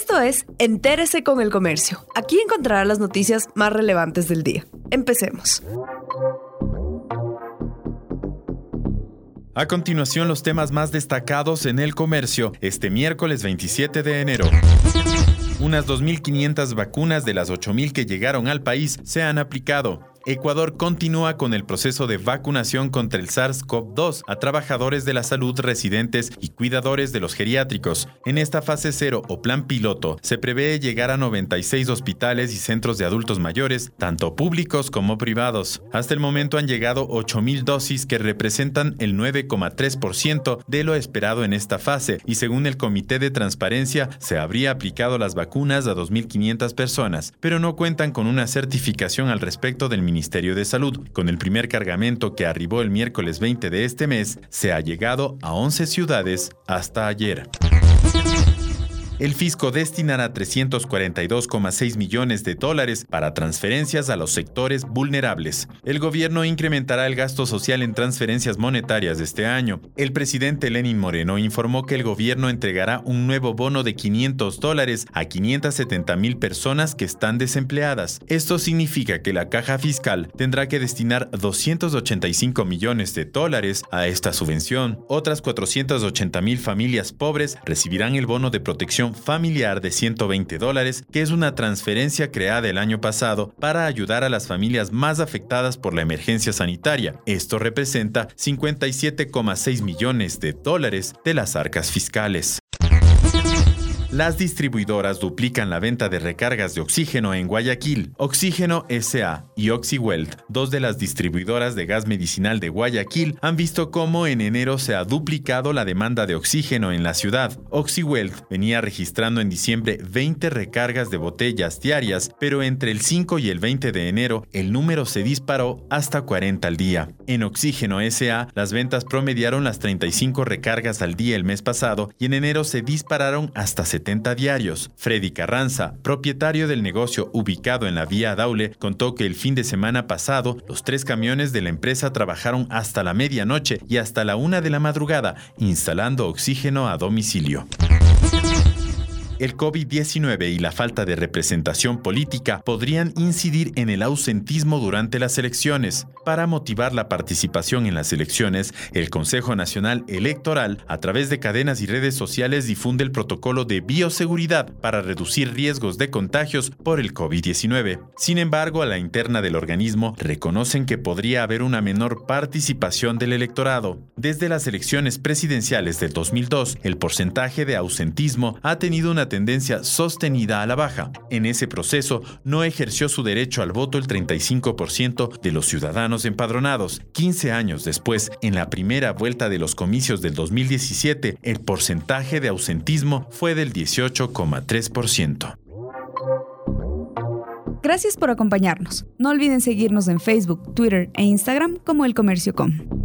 Esto es Entérese con el Comercio. Aquí encontrará las noticias más relevantes del día. Empecemos. A continuación, los temas más destacados en el comercio este miércoles 27 de enero. Unas 2.500 vacunas de las 8.000 que llegaron al país se han aplicado. Ecuador continúa con el proceso de vacunación contra el SARS-CoV-2 a trabajadores de la salud residentes y cuidadores de los geriátricos. En esta fase cero o plan piloto se prevé llegar a 96 hospitales y centros de adultos mayores, tanto públicos como privados. Hasta el momento han llegado 8.000 dosis que representan el 9,3% de lo esperado en esta fase y según el Comité de Transparencia se habría aplicado las vacunas a 2.500 personas, pero no cuentan con una certificación al respecto del Ministerio Ministerio de Salud. Con el primer cargamento que arribó el miércoles 20 de este mes, se ha llegado a 11 ciudades hasta ayer el fisco destinará 342,6 millones de dólares para transferencias a los sectores vulnerables. El gobierno incrementará el gasto social en transferencias monetarias este año. El presidente Lenin Moreno informó que el gobierno entregará un nuevo bono de 500 dólares a 570 mil personas que están desempleadas. Esto significa que la caja fiscal tendrá que destinar 285 millones de dólares a esta subvención. Otras 480 mil familias pobres recibirán el bono de protección familiar de 120 dólares, que es una transferencia creada el año pasado para ayudar a las familias más afectadas por la emergencia sanitaria. Esto representa 57,6 millones de dólares de las arcas fiscales. Las distribuidoras duplican la venta de recargas de oxígeno en Guayaquil. Oxígeno SA y OxyWeld, dos de las distribuidoras de gas medicinal de Guayaquil, han visto cómo en enero se ha duplicado la demanda de oxígeno en la ciudad. OxyWeld venía registrando en diciembre 20 recargas de botellas diarias, pero entre el 5 y el 20 de enero el número se disparó hasta 40 al día. En Oxígeno SA, las ventas promediaron las 35 recargas al día el mes pasado y en enero se dispararon hasta 70 diarios. Freddy Carranza, propietario del negocio ubicado en la vía Daule, contó que el fin de semana pasado los tres camiones de la empresa trabajaron hasta la medianoche y hasta la una de la madrugada, instalando oxígeno a domicilio. El COVID-19 y la falta de representación política podrían incidir en el ausentismo durante las elecciones. Para motivar la participación en las elecciones, el Consejo Nacional Electoral, a través de cadenas y redes sociales, difunde el protocolo de bioseguridad para reducir riesgos de contagios por el COVID-19. Sin embargo, a la interna del organismo reconocen que podría haber una menor participación del electorado. Desde las elecciones presidenciales del 2002, el porcentaje de ausentismo ha tenido tendencia sostenida a la baja. En ese proceso no ejerció su derecho al voto el 35% de los ciudadanos empadronados. 15 años después, en la primera vuelta de los comicios del 2017, el porcentaje de ausentismo fue del 18,3%. Gracias por acompañarnos. No olviden seguirnos en Facebook, Twitter e Instagram como El Comercio Com.